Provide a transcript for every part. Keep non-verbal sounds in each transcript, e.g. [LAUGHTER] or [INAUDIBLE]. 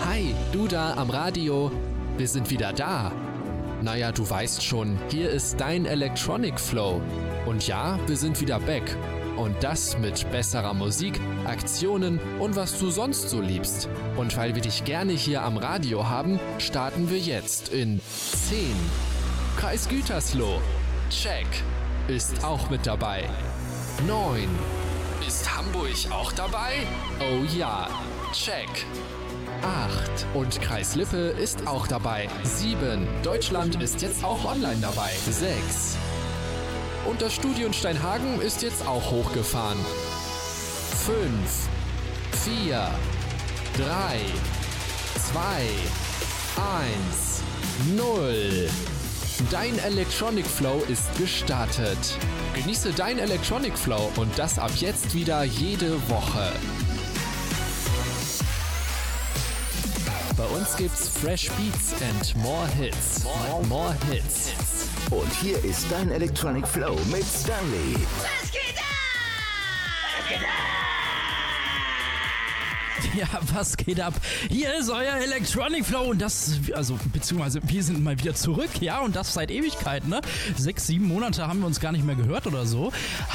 Hi, du da am Radio. Wir sind wieder da. Naja, du weißt schon, hier ist dein Electronic Flow. Und ja, wir sind wieder back. Und das mit besserer Musik, Aktionen und was du sonst so liebst. Und weil wir dich gerne hier am Radio haben, starten wir jetzt in 10. Kreis Gütersloh. Check. Ist auch mit dabei. 9. Ist Hamburg auch dabei? Oh ja. Check. 8. Und Kreis Lippe ist auch dabei. 7. Deutschland ist jetzt auch online dabei. 6. Und das Studio in Steinhagen ist jetzt auch hochgefahren. 5. 4. 3. 2. 1. 0. Dein Electronic Flow ist gestartet. Genieße dein Electronic Flow und das ab jetzt wieder jede Woche. Bei uns gibt's Fresh Beats and more Hits. More, more Hits. Und hier ist dein Electronic Flow mit Stanley. Was geht [LAUGHS] Ja, was geht ab? Hier ist euer Electronic Flow und das, also, beziehungsweise wir sind mal wieder zurück, ja, und das seit Ewigkeit, ne? Sechs, sieben Monate haben wir uns gar nicht mehr gehört oder so.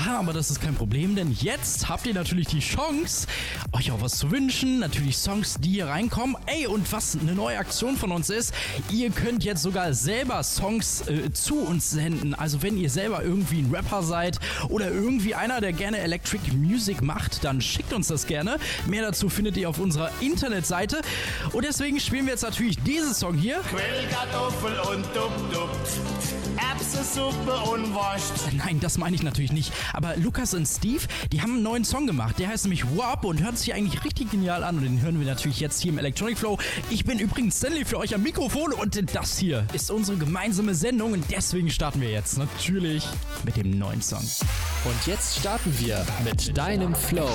Aber das ist kein Problem, denn jetzt habt ihr natürlich die Chance, euch auch was zu wünschen. Natürlich Songs, die hier reinkommen. Ey, und was eine neue Aktion von uns ist, ihr könnt jetzt sogar selber Songs äh, zu uns senden. Also, wenn ihr selber irgendwie ein Rapper seid oder irgendwie einer, der gerne Electric Music macht, dann schickt uns das gerne. Mehr dazu findet ihr auf unserer Internetseite. Und deswegen spielen wir jetzt natürlich diesen Song hier. Quellkartoffel und Dub-Dub. Erbsensuppe und Wurst. Nein, das meine ich natürlich nicht. Aber Lukas und Steve, die haben einen neuen Song gemacht. Der heißt nämlich Warp und hört sich eigentlich richtig genial an. Und den hören wir natürlich jetzt hier im Electronic Flow. Ich bin übrigens Stanley für euch am Mikrofon und das hier ist unsere gemeinsame Sendung. Und deswegen starten wir jetzt natürlich mit dem neuen Song. Und jetzt starten wir mit deinem Flow.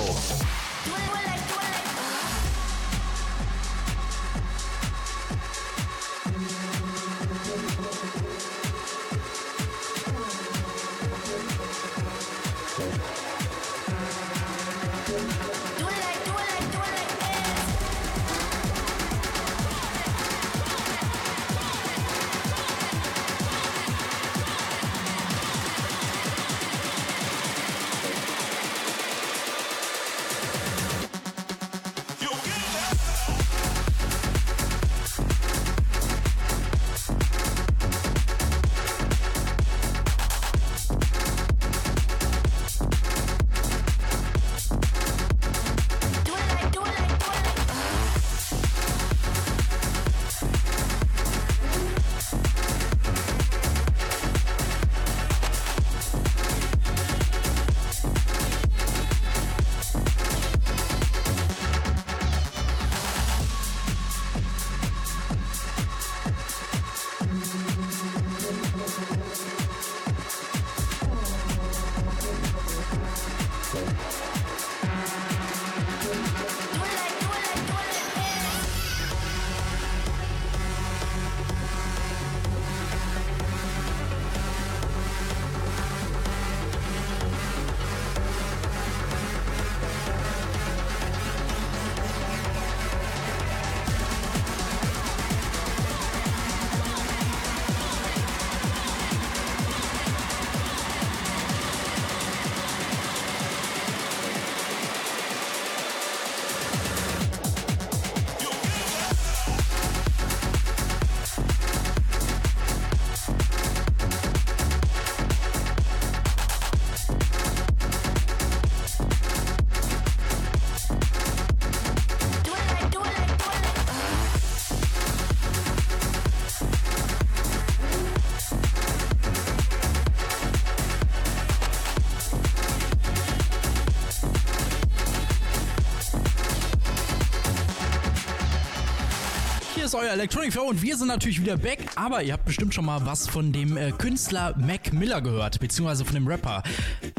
Electronic Flow und wir sind natürlich wieder back. Aber ihr habt bestimmt schon mal was von dem äh, Künstler Mac Miller gehört, beziehungsweise von dem Rapper.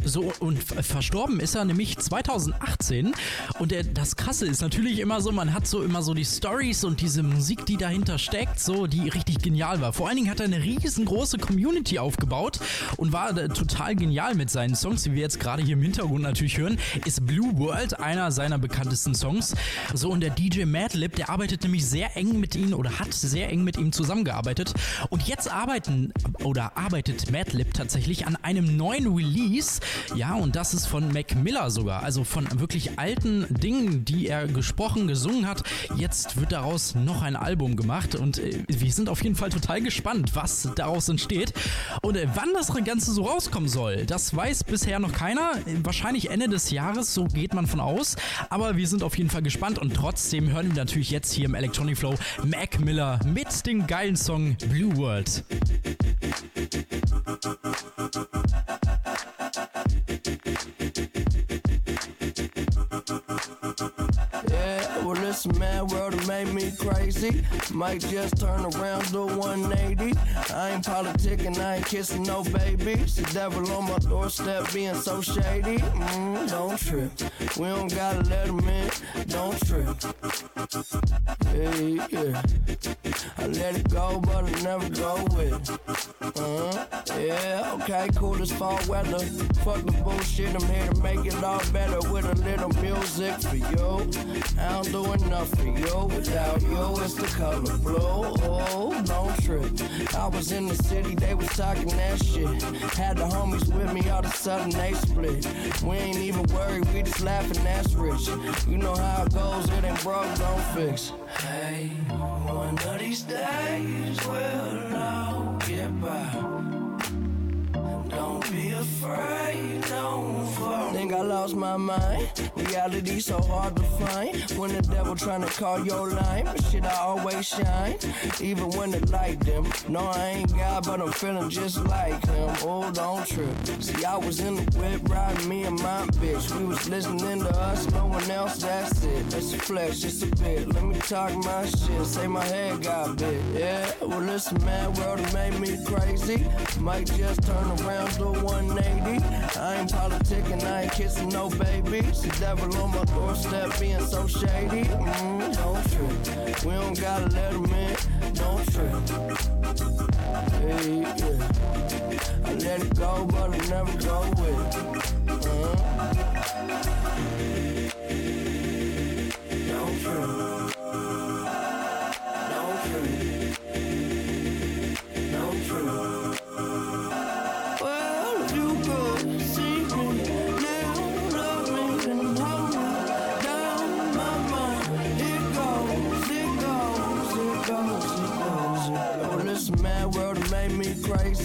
So, und verstorben ist er nämlich 2018. Und der, das Krasse ist natürlich immer so, man hat so immer so die Stories und diese Musik, die dahinter steckt, so, die richtig genial war. Vor allen Dingen hat er eine riesengroße Community aufgebaut und war äh, total genial mit seinen Songs, die wir jetzt gerade hier im Hintergrund natürlich hören, ist Blue World einer seiner bekanntesten Songs. So, und der DJ Madlib, der arbeitet nämlich sehr eng mit ihm oder hat sehr eng mit ihm zusammengearbeitet. Und jetzt arbeiten oder arbeitet Madlib tatsächlich an einem neuen Release. Ja, und das ist von Mac Miller sogar. Also von wirklich alten Dingen, die er gesprochen, gesungen hat. Jetzt wird daraus noch ein Album gemacht und äh, wir sind auf jeden Fall total gespannt, was daraus entsteht. Und äh, wann das Ganze so rauskommen soll, das weiß bisher noch keiner. Wahrscheinlich Ende des Jahres, so geht man von aus. Aber wir sind auf jeden Fall gespannt und trotzdem hören wir natürlich jetzt hier im Electronic Flow Mac Miller mit dem geilen Song Blue World. This mad world has made me crazy. Might just turn around, do 180. I ain't politicking, I ain't kissing no babies. The devil on my doorstep being so shady. Mm, don't trip. We don't gotta let him in. Don't trip. Yeah, yeah. I let it go, but I never go with it. Uh-huh. Yeah, okay, cool as fall weather. Fuck the bullshit, I'm here to make it all better with a little music for you. I don't do enough for you. Without you, it's the color blue. Oh, don't trip. I was in the city, they was talking that shit. Had the homies with me, all of a sudden they split. We ain't even worried, we just laughing, that's rich. You know how it goes, it ain't broke, don't fix. Hey, one of these days we'll all get by. Don't be afraid, don't fall. Think I lost my mind. Reality so hard to find. When the devil tryna call your line, but shit, I always shine. Even when it light dim. No, I ain't God, but I'm feeling just like him. Oh, don't trip. See, I was in the whip riding me and my bitch. We was listening to us, no one else, that's it. Let's flex just a bit. Let me talk my shit. Say my head got big. Yeah, well, listen, man, world made me crazy. Might just turn around to 180. I ain't politicking, I ain't kissing no baby. The devil on my doorstep being so shady. Mm, don't trip. We don't gotta let him in. Don't trip. Hey, yeah. I let it go, but I never go with it. Uh-huh. Don't trip.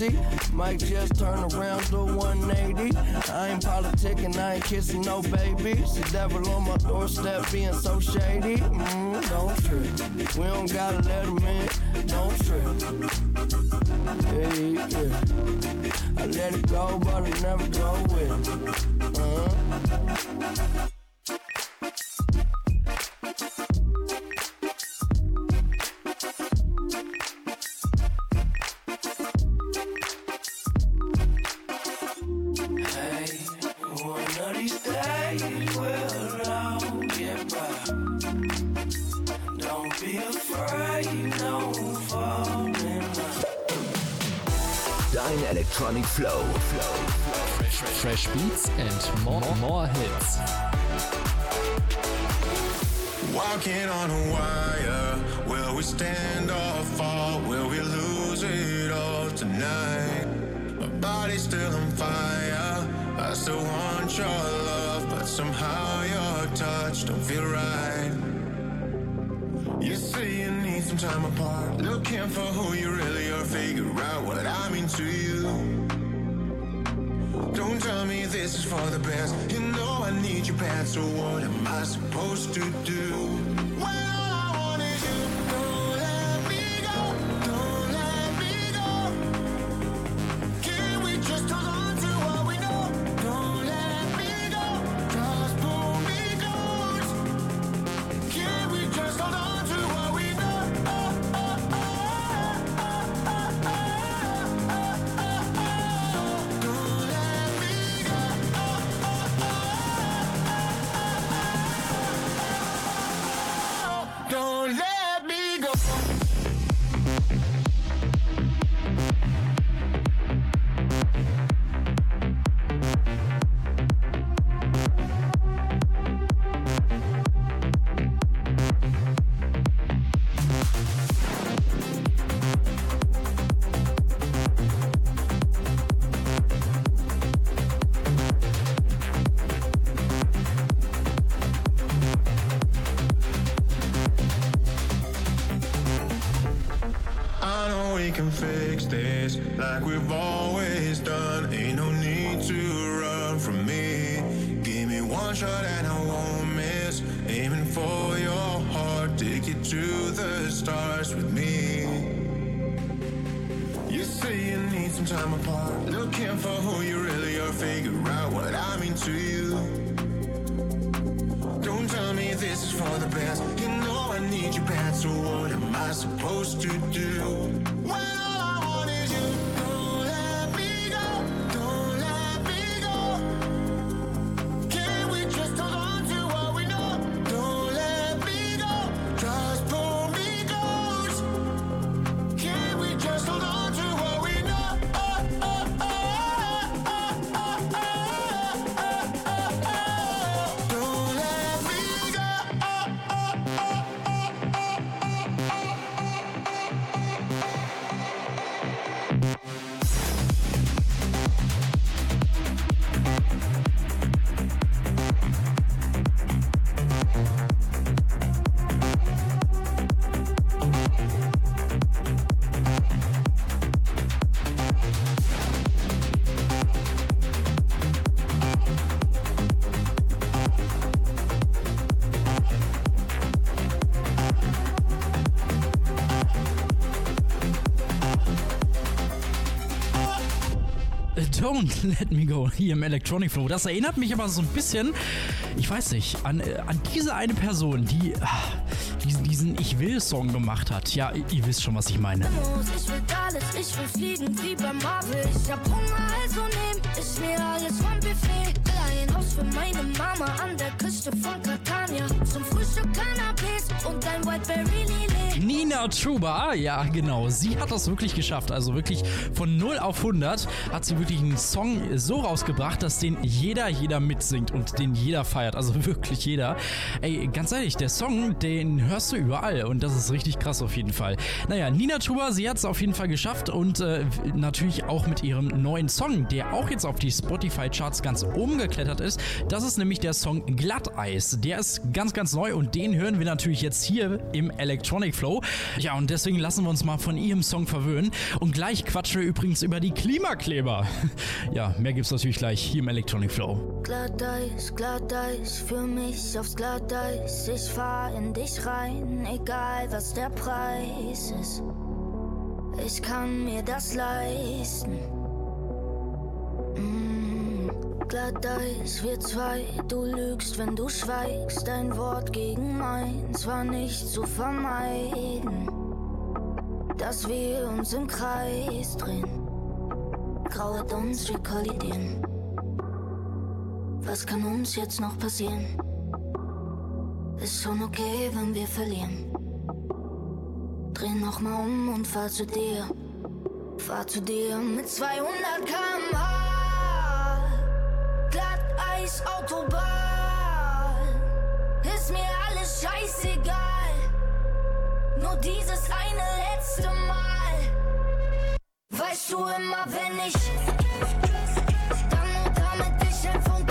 Crazy. Might just turn around to 180. I ain't politicking, I ain't kissing no baby. The devil on my doorstep being so shady. Mm, don't trip. We don't gotta let him in. Don't trip. Hey, yeah. I let it go, but I never go with it. Uh-huh. These days we'll all get by. Don't be afraid, don't fall in love. Dein Electronic Flow. Fresh Beats and more, more hits. Walking on a wire. Will we stand or fall? Will we lose it still want your love, but somehow your touch don't feel right. You say you need some time apart. Looking for who you really are. Figure out what I mean to you. Don't tell me this is for the best. You know I need you bad, so what am I supposed to do? Like we've always done. Ain't no need to run from me. Give me one shot and I won't miss. Aiming for your heart, take it to the stars with me. You say you need some time apart. Looking for who you really are. Figure out what I mean to you. Don't tell me this is for the best. You know I need you bad, so what am I supposed to do? Don't Let Me Go hier im Electronic Flow. Das erinnert mich aber so ein bisschen, ich weiß nicht, an, äh, an diese eine Person, die ah, diesen, diesen Ich Will-Song gemacht hat. Ja, ihr- wisst schon, was ich meine. Ich will alles, ich will fliegen wie bei Marvel. Ich hab Hunger, also nehm ich mir alles vom Buffet. Will Haus für meine Mama an der Küste von Catania. Zum Frühstück Cannabis und ein Whiteberry Lillet. Nina Chuba, ja genau, sie hat das wirklich geschafft. Also wirklich von 0 auf 100 hat sie wirklich einen Song so rausgebracht, dass den jeder, jeder mitsingt und den jeder feiert. Also [LAUGHS] wirklich jeder. Ey, ganz ehrlich, der Song, den hörst du überall und das ist richtig krass auf jeden Fall. Naja, Nina Chuba, sie hat es auf jeden Fall geschafft und äh, natürlich auch mit ihrem neuen Song, der auch jetzt auf die Spotify-Charts ganz oben geklettert ist. Das ist nämlich der Song Glatteis. Der ist ganz, ganz neu und den hören wir natürlich jetzt hier im Electronic Flow. Ja, und deswegen lassen wir uns mal von ihrem Song verwöhnen. Und gleich quatschen wir übrigens über die Klimakleber. [LAUGHS] Ja, mehr gibt's natürlich gleich hier im Electronic Flow. Glatteis, Glatteis, für mich aufs Glatteis. Ich fahr in dich rein, egal was der Preis ist. Ich kann mir das leisten. Mm, Glatteis, wir zwei, du lügst, wenn du schweigst. Dein Wort gegen meins war nicht zu vermeiden. Dass wir uns im Kreis drehen. Grauert uns, wir kollidieren. Was kann uns jetzt noch passieren? Ist schon okay, wenn wir verlieren. Dreh noch mal um und fahr zu dir. Fahr zu dir mit 200 km/h. Glatteis, Autobahn. Ist mir alles scheißegal. Nur dieses eine letzte Mal. Weißt du immer, wenn ich dann und damit dich ein Funke.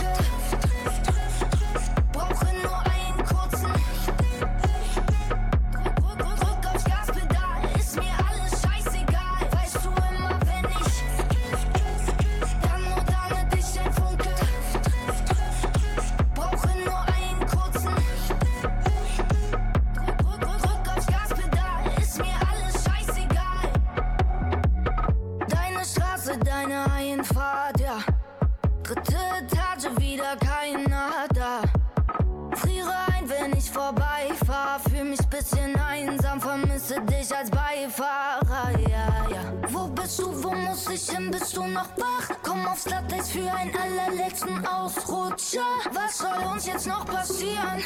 Uns jetzt noch passieren?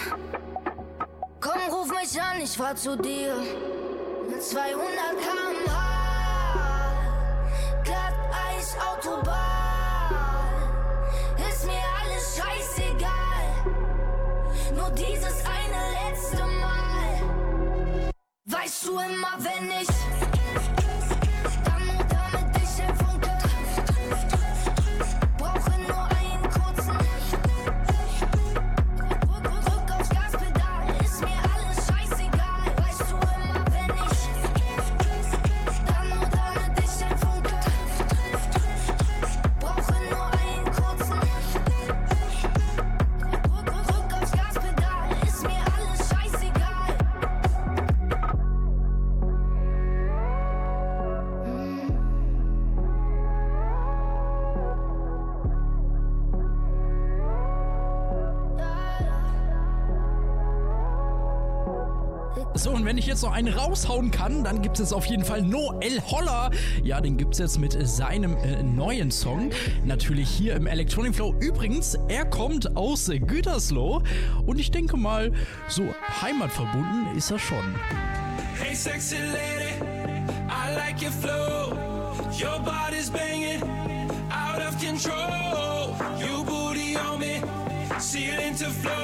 Komm, ruf mich an, ich fahr zu dir. Mit 200 km/h. Glatteis, Autobahn. Ist mir alles scheißegal. Nur dieses eine letzte Mal. Weißt du immer, wenn ich. Jetzt noch einen raushauen kann, dann gibt es auf jeden Fall Noel Holler. Ja, den gibt es jetzt mit seinem äh, neuen Song. Natürlich hier im Electronic Flow. Übrigens, er kommt aus Gütersloh. Und ich denke mal, so heimatverbunden ist er schon. Hey, sexy lady, I like your flow. Your body's banging, out of control. You booty on me, ceiling to floor. Only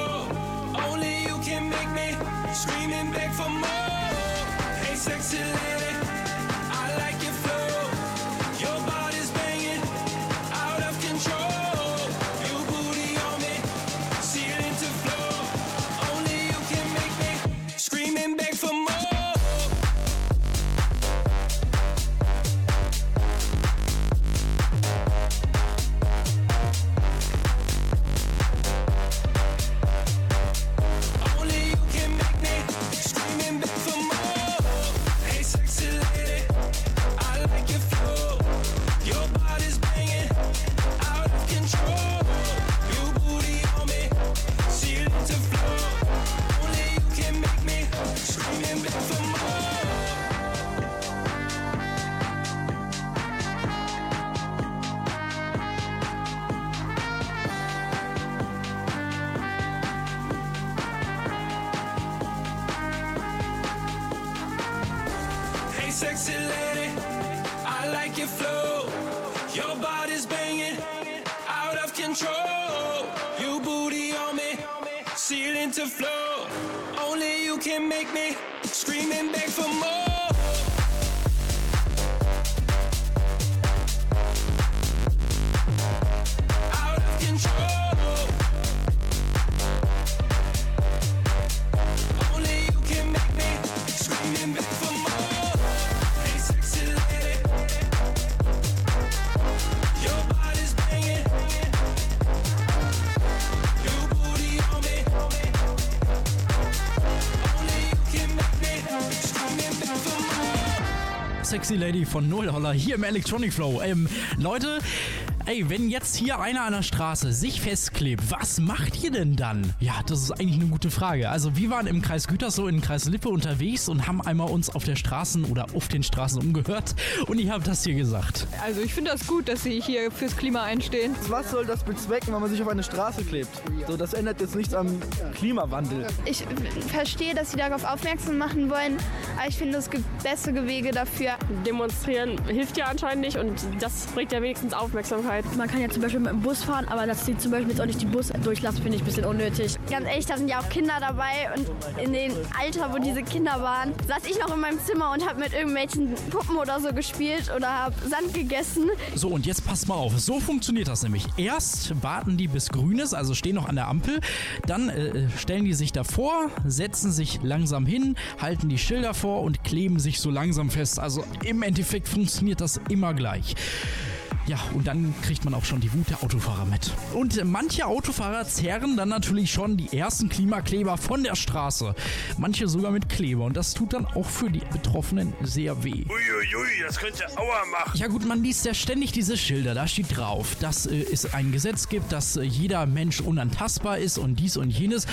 Sexy Lady von Null Holler hier im Electronic Flow. Ähm, Leute, ey, wenn jetzt hier einer an der Straße sich festklebt, was macht ihr denn dann? Ja, das ist eigentlich eine gute Frage. Also wir waren im Kreis Gütersloh, in Kreis Lippe unterwegs und haben einmal uns auf der Straßen oder auf den Straßen umgehört und ich habe das hier gesagt. Also ich finde das gut, dass sie hier fürs Klima einstehen. Was soll das bezwecken, wenn man sich auf eine Straße klebt? So, das ändert jetzt nichts am Klimawandel. Ich verstehe, dass sie darauf aufmerksam machen wollen, aber ich finde, es gibt bessere Wege dafür. Demonstrieren hilft ja anscheinend nicht und das bringt ja wenigstens Aufmerksamkeit. Man kann ja zum Beispiel mit dem Bus fahren, aber dass sie zum Beispiel jetzt auch nicht die Bus durchlassen, finde ich ein bisschen unnötig. Ganz ehrlich, da sind ja auch Kinder dabei und in dem Alter, wo diese Kinder waren, saß ich noch in meinem Zimmer und habe mit irgendwelchen Puppen oder so gespielt oder habe Sand gegessen. So, und jetzt passt mal auf. So funktioniert das nämlich. Erst warten die bis grün ist, also stehen noch an der Ampel. Dann äh, stellen die sich davor, setzen sich langsam hin, halten die Schilder vor und kleben sich so langsam fest. Also im Endeffekt funktioniert das immer gleich. Ja, und dann kriegt man auch schon die Wut der Autofahrer mit. Und manche Autofahrer zerren dann natürlich schon die ersten Klimakleber von der Straße. Manche sogar mit Kleber. Und das tut dann auch für die Betroffenen sehr weh. Uiuiui, das könnte Aua machen. Ja gut, man liest ja ständig diese Schilder, da steht drauf, dass äh, es ein Gesetz gibt, dass äh, jeder Mensch unantastbar ist und dies und jenes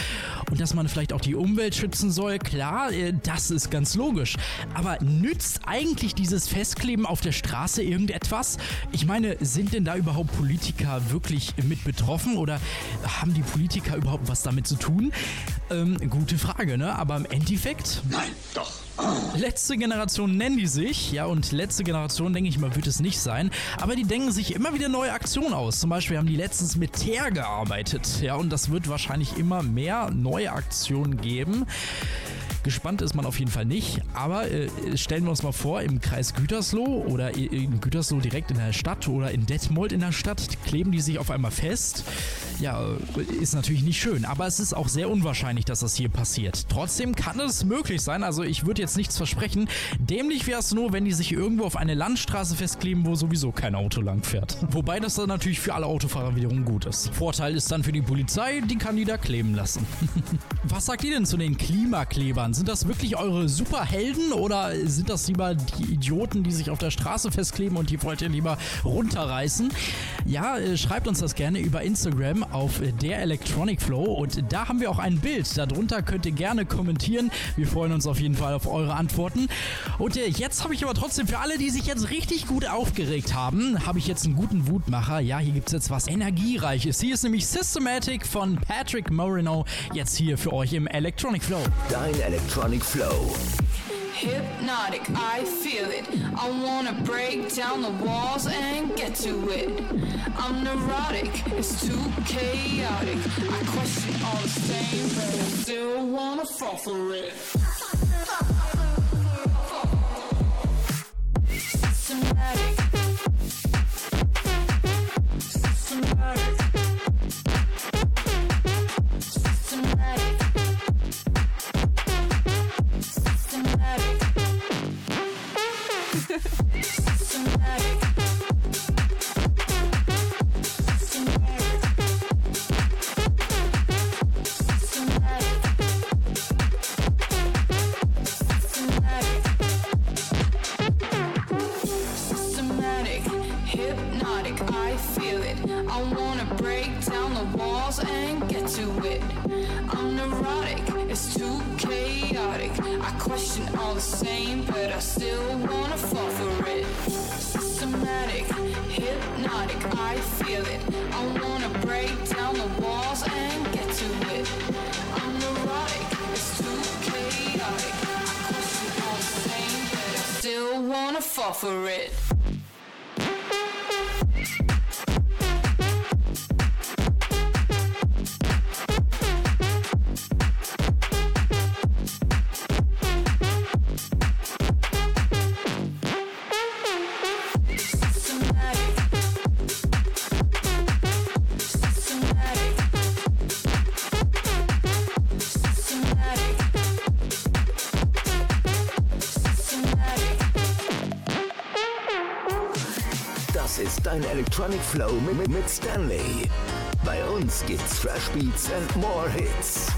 und dass man vielleicht auch die Umwelt schützen soll. Klar, äh, das ist ganz logisch. Aber nützt eigentlich dieses Festkleben auf der Straße irgendetwas? Ich meine, sind denn da überhaupt Politiker wirklich mit betroffen oder haben die Politiker überhaupt was damit zu tun? Ähm, gute Frage, ne? Aber im Endeffekt... Nein, doch. Letzte Generation nennen die sich, ja, und letzte Generation, denke ich mal, wird es nicht sein. Aber die denken sich immer wieder neue Aktionen aus. Zum Beispiel haben die letztens mit Teer gearbeitet, ja, und das wird wahrscheinlich immer mehr neue Aktionen geben. Gespannt ist man auf jeden Fall nicht, aber äh, stellen wir uns mal vor, im Kreis Gütersloh oder in Gütersloh direkt in der Stadt oder in Detmold in der Stadt kleben die sich auf einmal fest. Ja, äh, ist natürlich nicht schön, aber es ist auch sehr unwahrscheinlich, dass das hier passiert. Trotzdem kann es möglich sein, also ich würde jetzt nichts versprechen. Dämlich wäre es nur, wenn die sich irgendwo auf eine Landstraße festkleben, wo sowieso kein Auto lang fährt. Wobei das dann natürlich für alle Autofahrer wiederum gut ist. Vorteil ist dann für die Polizei, die kann die da kleben lassen. [LAUGHS] Was sagt ihr denn zu den Klimaklebern? Sind das wirklich eure Superhelden oder sind das lieber die Idioten, die sich auf der Straße festkleben und die wollt ihr lieber runterreißen? Ja, äh, schreibt uns das gerne über Instagram auf der Electronic Flow und da haben wir auch ein Bild. Darunter könnt ihr gerne kommentieren. Wir freuen uns auf jeden Fall auf eure Antworten. Und äh, jetzt habe ich aber trotzdem für alle, die sich jetzt richtig gut aufgeregt haben, habe ich jetzt einen guten Wutmacher. Ja, hier gibt es jetzt was Energiereiches. Hier ist nämlich Systematic von Patrick Moreno. Jetzt hier für euch im Electronic Flow. Dein Electronic Flow. Hypnotic, I feel it. I wanna break down the walls and get to it. I'm neurotic, it's too chaotic. I question all the same, but I still wanna fall for it. Systematic. Systematic. Fall for it. Systematic, hypnotic, I feel it. I wanna break down the walls and get to it. I'm neurotic, it's too chaotic. I all the but I still wanna fall for it. Electronic Flow mit, Stanley. Bei uns gibt's Fresh Beats and more Hits.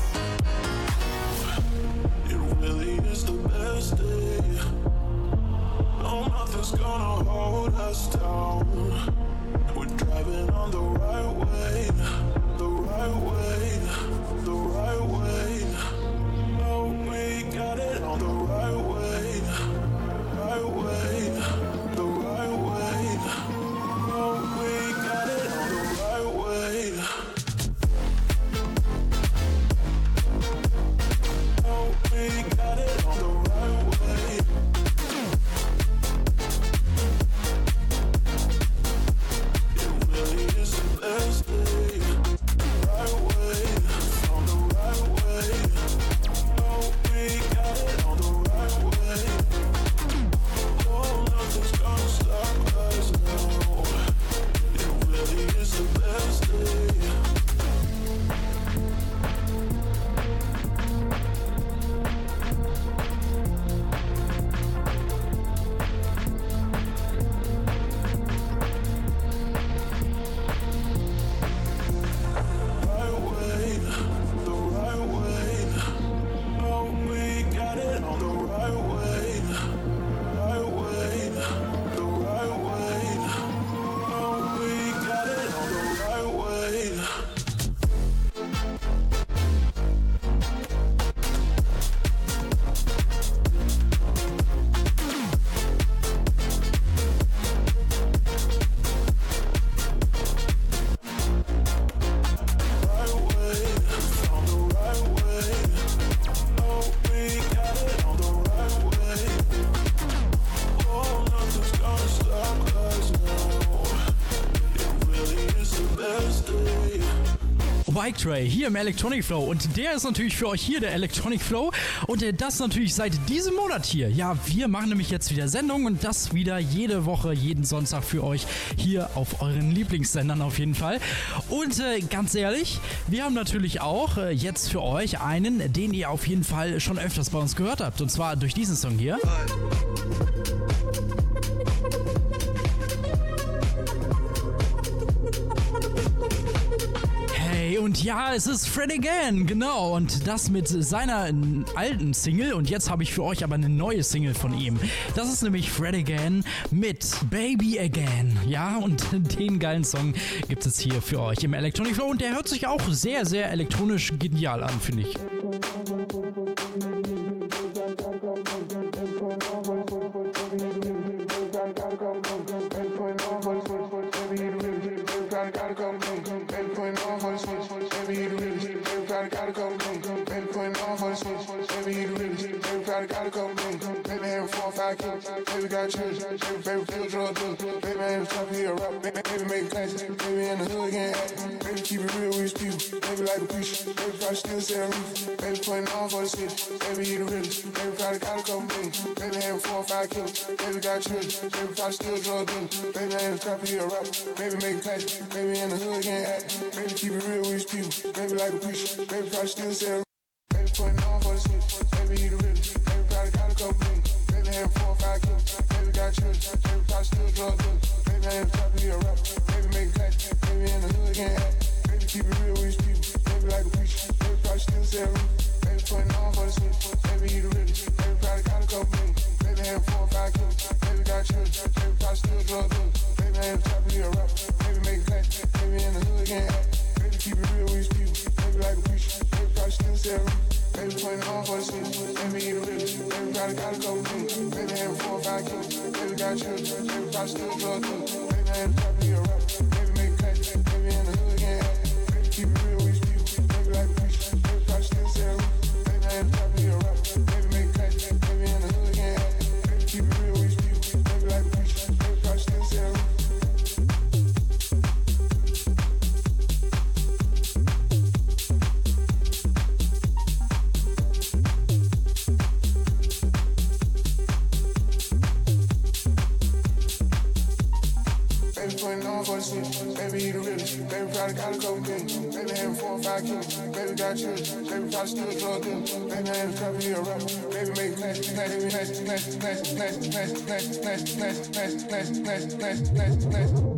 Tray hier im Electronic Flow und der ist natürlich für euch hier der Electronic Flow und äh, das natürlich seit diesem Monat hier. Ja, wir machen nämlich jetzt wieder Sendungen und das wieder jede Woche, jeden Sonntag für euch hier auf euren Lieblingssendern auf jeden Fall. Und äh, ganz ehrlich, wir haben natürlich auch äh, jetzt für euch einen, den ihr auf jeden Fall schon öfters bei uns gehört habt und zwar durch diesen Song hier. Hey, Es ist Fred Again, genau. Und das mit seiner alten Single. Und jetzt habe ich für euch aber eine neue Single von ihm. Das ist nämlich Fred Again mit Baby Again. Ja, und [LAUGHS] den geilen Song gibt es hier für euch im Electronic Flow. Und der hört sich auch sehr, sehr elektronisch genial an, finde ich. Baby in the hood, can't act. Baby keep it real with these people. Baby like a preacher. Baby probably still selling. got chills. Baby, probably still drunken. Baby, I ain't trying to be a rapper. Baby, make nasty, nasty, nasty, nasty, nasty, nasty, nasty, nasty, nasty, nasty, nasty, nasty, nasty, nasty, nasty, nasty.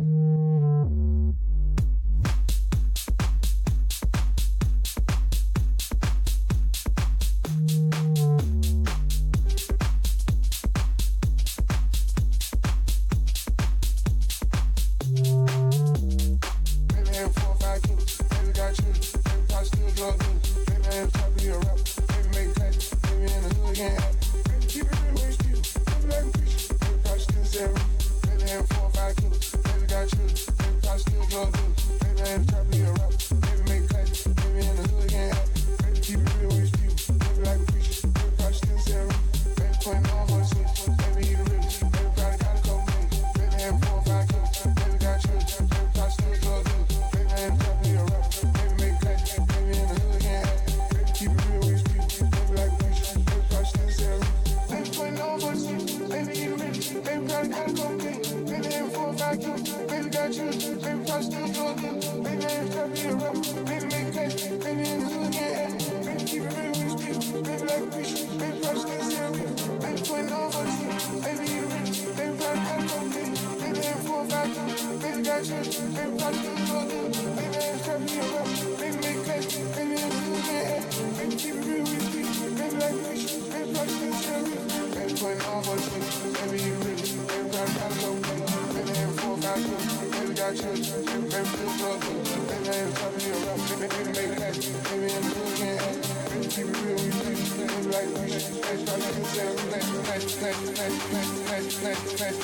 still talking. Maybe I should be around.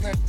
like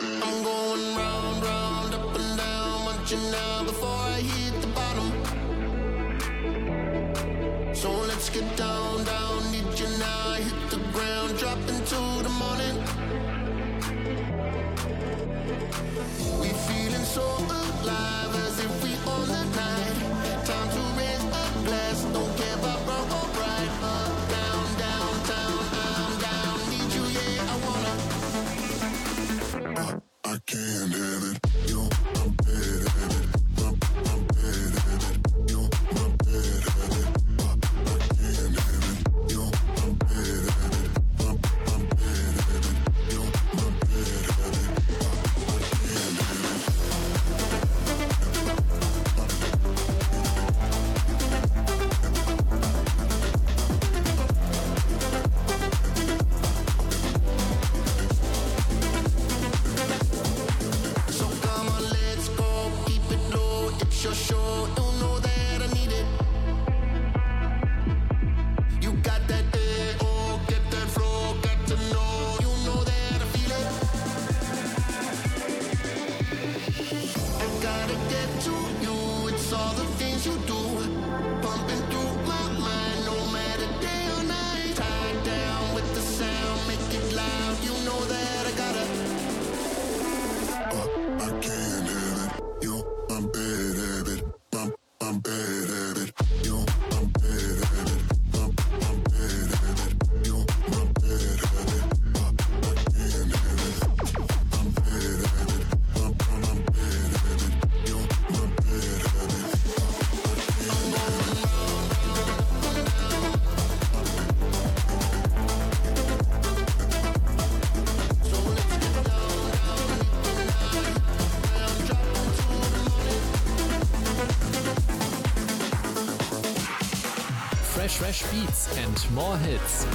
and More Hits.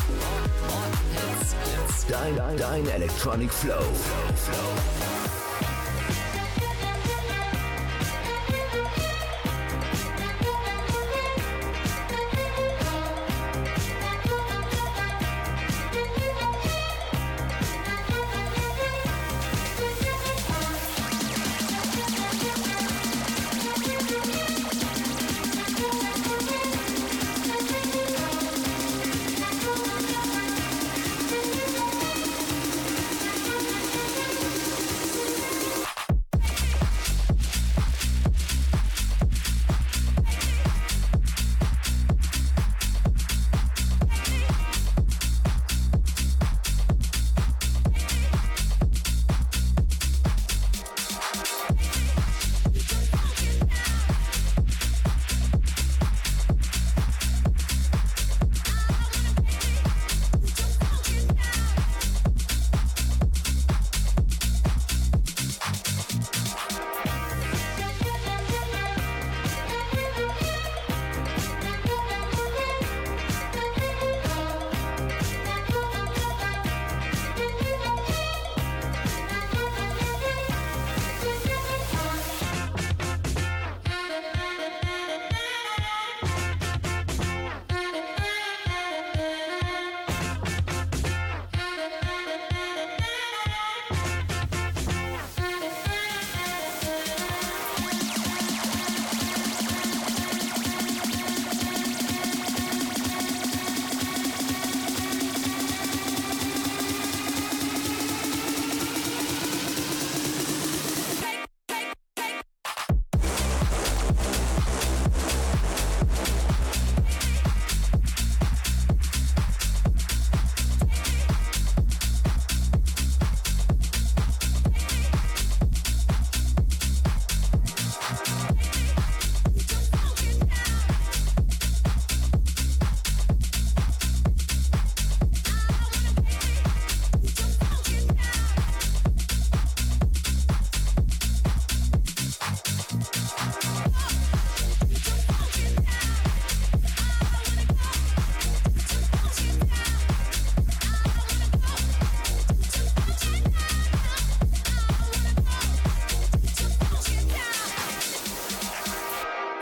Dein, dein, dein Electronic Flow. flow, flow.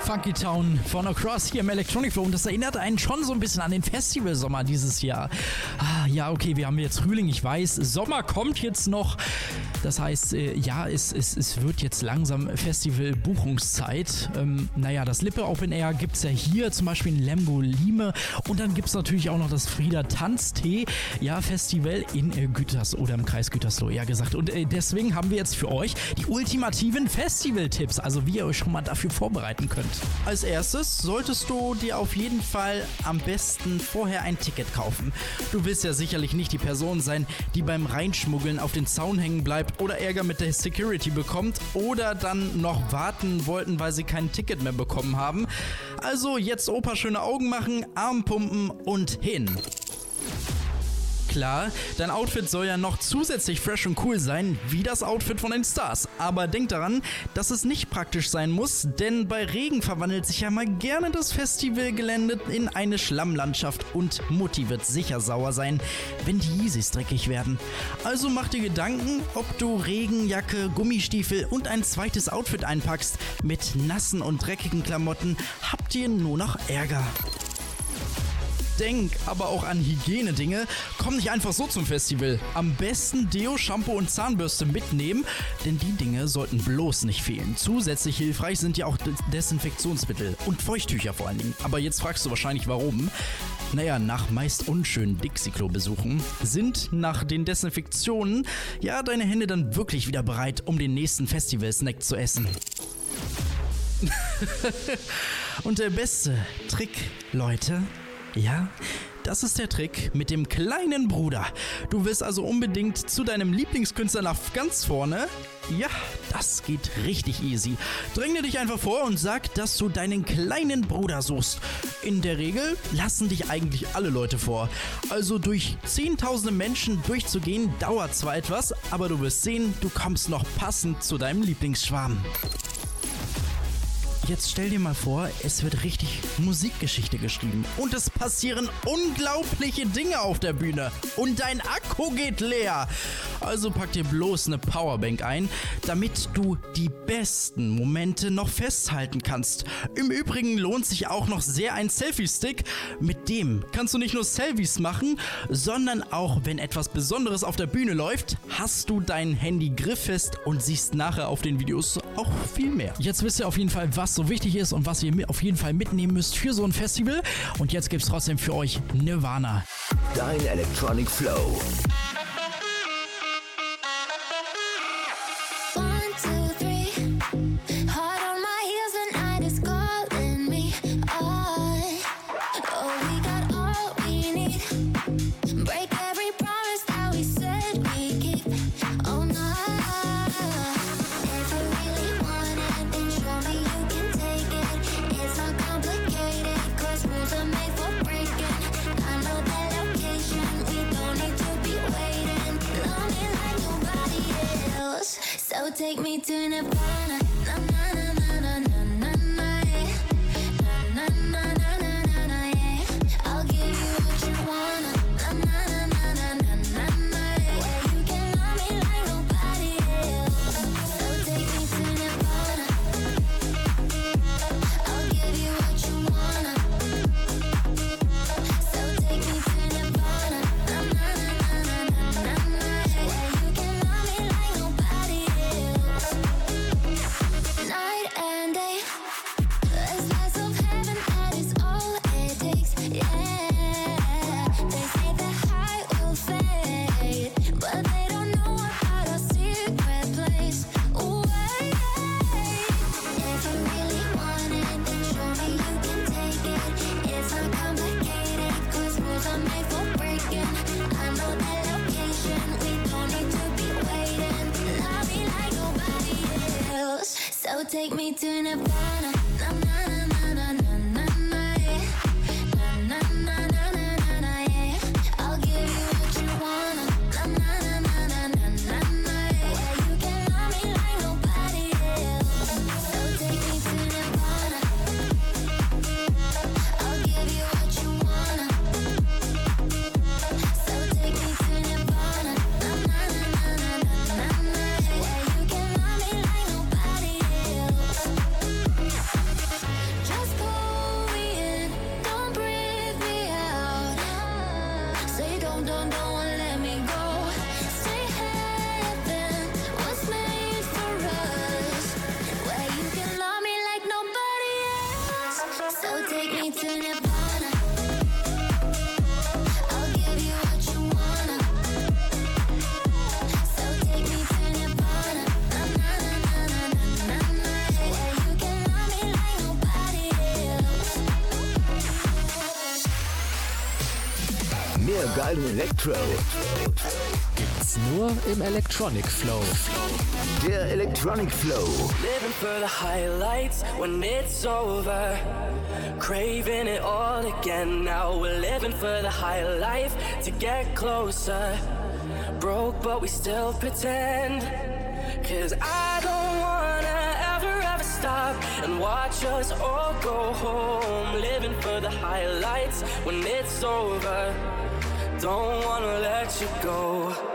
Funky Town von Across hier im Electronic Flow. Und das erinnert einen schon so ein bisschen an den Festivalsommer dieses Jahr. Ah, ja, okay, wir haben jetzt Frühling, ich weiß. Sommer kommt jetzt noch. Das heißt, äh, ja, es, es, es wird jetzt langsam Festival-Buchungszeit. Ähm, naja, das Lippe Open Air gibt es ja hier, zum Beispiel in Lemgo Lime. Und dann gibt es natürlich auch noch das Frieda Tanztee, ja, Festival in äh, Güters oder im Kreis Gütersloh, ja gesagt. Und äh, deswegen haben wir jetzt für euch die ultimativen Festival-Tipps, also wie ihr euch schon mal dafür vorbereiten könnt. Als erstes solltest du dir auf jeden Fall am besten vorher ein Ticket kaufen. Du willst ja sicherlich nicht die Person sein, die beim Reinschmuggeln auf den Zaun hängen bleibt oder Ärger mit der Security bekommt oder dann noch warten wollten, weil sie kein Ticket mehr bekommen haben. Also jetzt Opa schöne Augen machen, Arm pumpen und hin klar, dein Outfit soll ja noch zusätzlich fresh und cool sein, wie das Outfit von den Stars. Aber denk daran, dass es nicht praktisch sein muss, denn bei Regen verwandelt sich ja mal gerne das Festivalgelände in eine Schlammlandschaft und Mutti wird sicher sauer sein, wenn die Yeezys dreckig werden. Also mach dir Gedanken, ob du Regenjacke, Gummistiefel und ein zweites Outfit einpackst. Mit nassen und dreckigen Klamotten habt ihr nur noch Ärger denk aber auch an Hygienedinge. Komm nicht einfach so zum Festival. Am besten Deo, Shampoo und Zahnbürste mitnehmen, denn die Dinge sollten bloß nicht fehlen. Zusätzlich hilfreich sind ja auch Desinfektionsmittel und Feuchttücher vor allen Dingen. Aber jetzt fragst du wahrscheinlich warum. Naja, nach meist unschönen Dixie-Klo-Besuchen sind nach den Desinfektionen ja deine Hände dann wirklich wieder bereit, um den nächsten Festival-Snack zu essen. [LAUGHS] Und der beste Trick, Leute, ja, das ist der Trick mit dem kleinen Bruder. Du willst also unbedingt zu deinem Lieblingskünstler nach ganz vorne? Ja, das geht richtig easy. Dränge dich einfach vor und sag, dass du deinen kleinen Bruder suchst. In der Regel lassen dich eigentlich alle Leute vor. Also durch zehntausende Menschen durchzugehen dauert zwar etwas, aber du wirst sehen, du kommst noch passend zu deinem Lieblingsschwarm. Jetzt stell dir mal vor, es wird richtig Musikgeschichte geschrieben. Und es passieren unglaubliche Dinge auf der Bühne. Und dein Akku geht leer. Also pack dir bloß eine Powerbank ein, damit du die besten Momente noch festhalten kannst. Im Übrigen lohnt sich auch noch sehr ein Selfie-Stick. Mit dem kannst du nicht nur Selfies machen, sondern auch, wenn etwas Besonderes auf der Bühne läuft, hast du dein Handy grifffest und siehst nachher auf den Videos auch viel mehr. Jetzt wisst ihr auf jeden Fall, was so wichtig ist und was ihr auf jeden Fall mitnehmen müsst für so ein Festival. Und jetzt gibt es trotzdem für euch Nirvana. Dein Electronic Flow. Take me to Nirvana. Na, na, na, na, na, na, don't, don't. Geilen Elektro. Gibt's nur im Electronic Flow. Der Electronic Flow. Living for the highlights when it's over. Craving it all again. Now we're living for the high life to get closer. Broke, but we still pretend. Cause I don't wanna ever, ever stop and watch us all go home. Living for the highlights when it's over. Don't wanna let you go.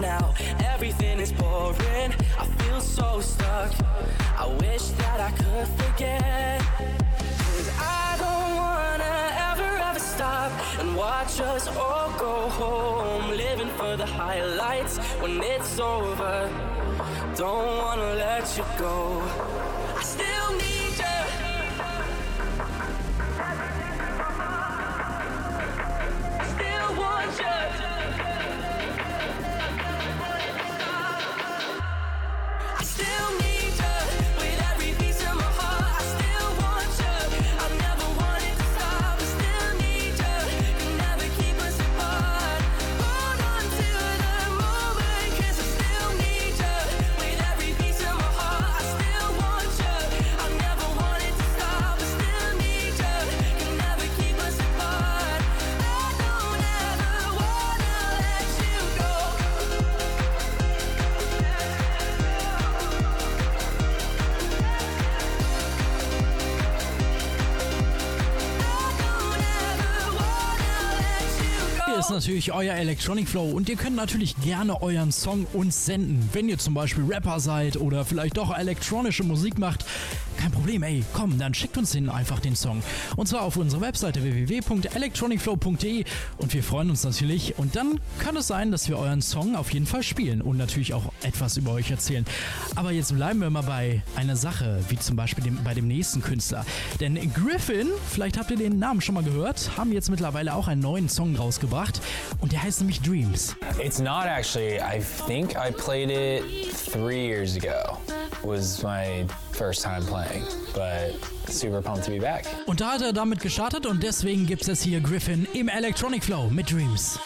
Now. Everything is boring, I feel so stuck. I wish that I could forget. Cause I don't wanna ever, ever stop and watch us all go home. Living for the highlights when it's over. Don't wanna let you go. Natürlich euer Electronic Flow und ihr könnt natürlich gerne euren Song uns senden. Wenn ihr zum Beispiel Rapper seid oder vielleicht doch elektronische Musik macht, kein Problem, ey, komm, dann schickt uns den einfach den Song. Und zwar auf unsere Webseite www.electronicflow.de und wir freuen uns natürlich. Und dann kann es sein, dass wir euren Song auf jeden Fall spielen und natürlich auch etwas über euch erzählen. Aber jetzt bleiben wir mal bei einer Sache, wie zum Beispiel dem, bei dem nächsten Künstler. Denn Griffin, vielleicht habt ihr den Namen schon mal gehört, haben jetzt mittlerweile auch einen neuen Song rausgebracht und der heißt nämlich Dreams. It's not actually. I think I played it three years ago. Was my first time playing, but super pumped to be back. Und da hat er damit gestartet und deswegen gibt es hier Griffin im Electronic Flow mit. Dreams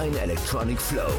Dein, Electronic Flow.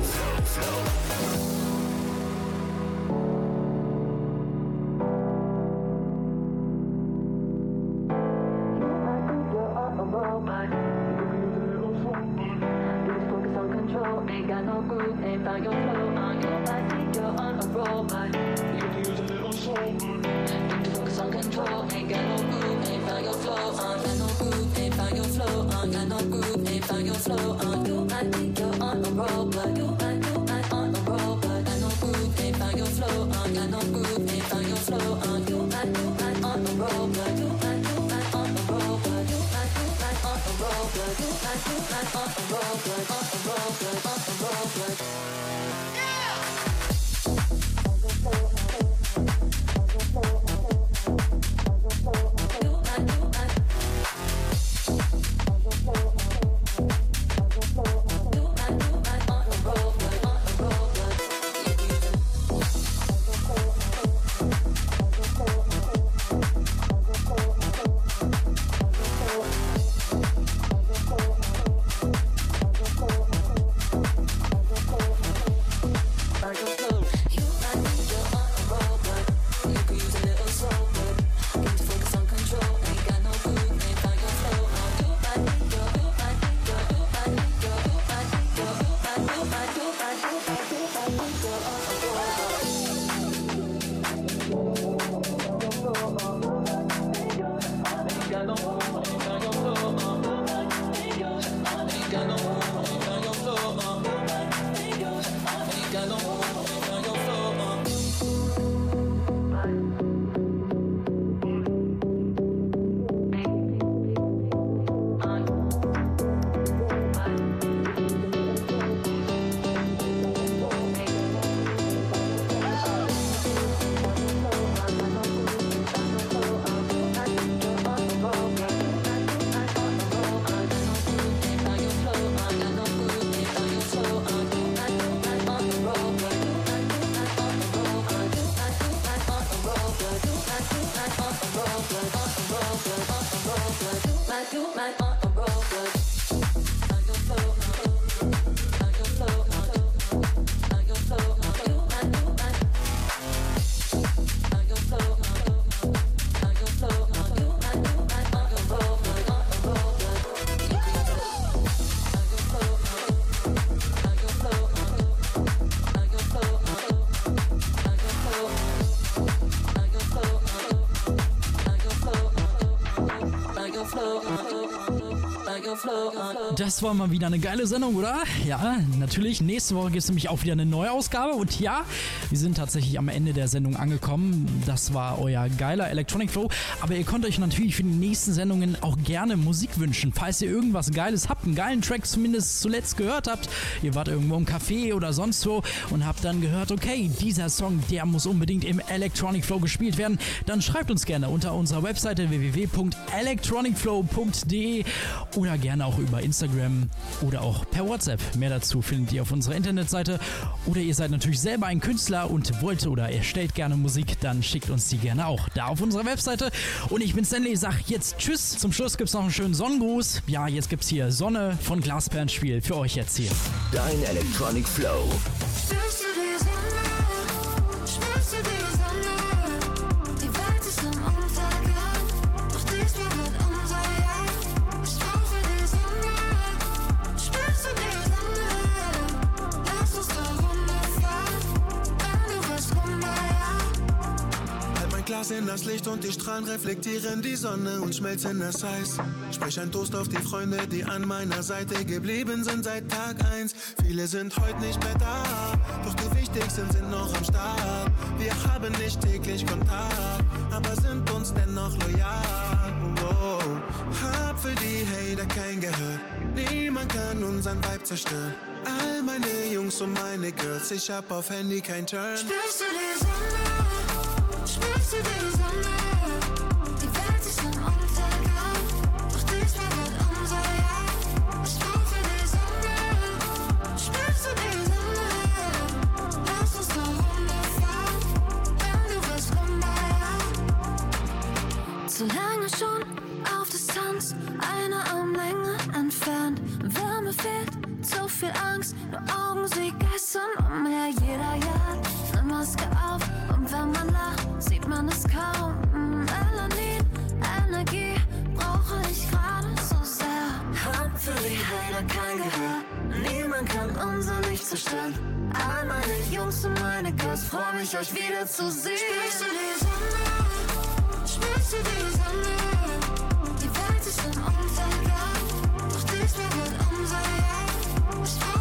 Das war mal wieder eine geile Sendung, oder? Ja, natürlich. Nächste Woche gibt es nämlich auch wieder eine neue Ausgabe. Und ja, wir sind tatsächlich am Ende der Sendung angekommen. Das war euer geiler Electronic Flow. Aber ihr könnt euch natürlich für die nächsten Sendungen auch gerne Musik wünschen. Falls ihr irgendwas Geiles habt, einen geilen Track zumindest zuletzt gehört habt, ihr wart irgendwo im Café oder sonst wo und habt dann gehört, okay, dieser Song, der muss unbedingt im Electronic Flow gespielt werden, dann schreibt uns gerne unter unserer Webseite www.electronicflow.de oder oder gerne auch über Instagram oder auch per WhatsApp. Mehr dazu findet ihr auf unserer Internetseite. Oder ihr seid natürlich selber ein Künstler und wollt oder erstellt gerne Musik, dann schickt uns die gerne auch da auf unserer Webseite. Und ich bin Stanley, sag jetzt Tschüss. Zum Schluss gibt es noch einen schönen Sonnengruß. Ja, jetzt gibt es hier Sonne von Glasperlenspiel für euch jetzt hier. Dein Electronic Flow. Glas das Licht und die Strahlen reflektieren die Sonne und schmelzen das Eis. Sprich ein Toast auf die Freunde, die an meiner Seite geblieben sind seit Tag 1. Viele sind heute nicht mehr da, doch die wichtigsten sind noch am Start. Wir haben nicht täglich Kontakt, aber sind uns dennoch loyal. Oh, hab für die Hater kein Gehör, niemand kann unseren Vibe zerstören. All meine Jungs und meine Girls, ich hab auf Handy kein Turn. Spürst du die Sonne? Augen, sie geistern umher. Jeder jagt eine Maske auf und wenn man lacht, man es kaum. Melanin, Energie brauche ich gerade so sehr. Hab für die Hater kein Gehör, niemand kann unser Licht zerstören. All meine Jungs und meine Girls, freu mich euch wieder zu sehen. Spürst du die Sonne? Spürst du die Sonne? Die Welt ist im Untergang, doch diesmal wird unser Jahr. Ich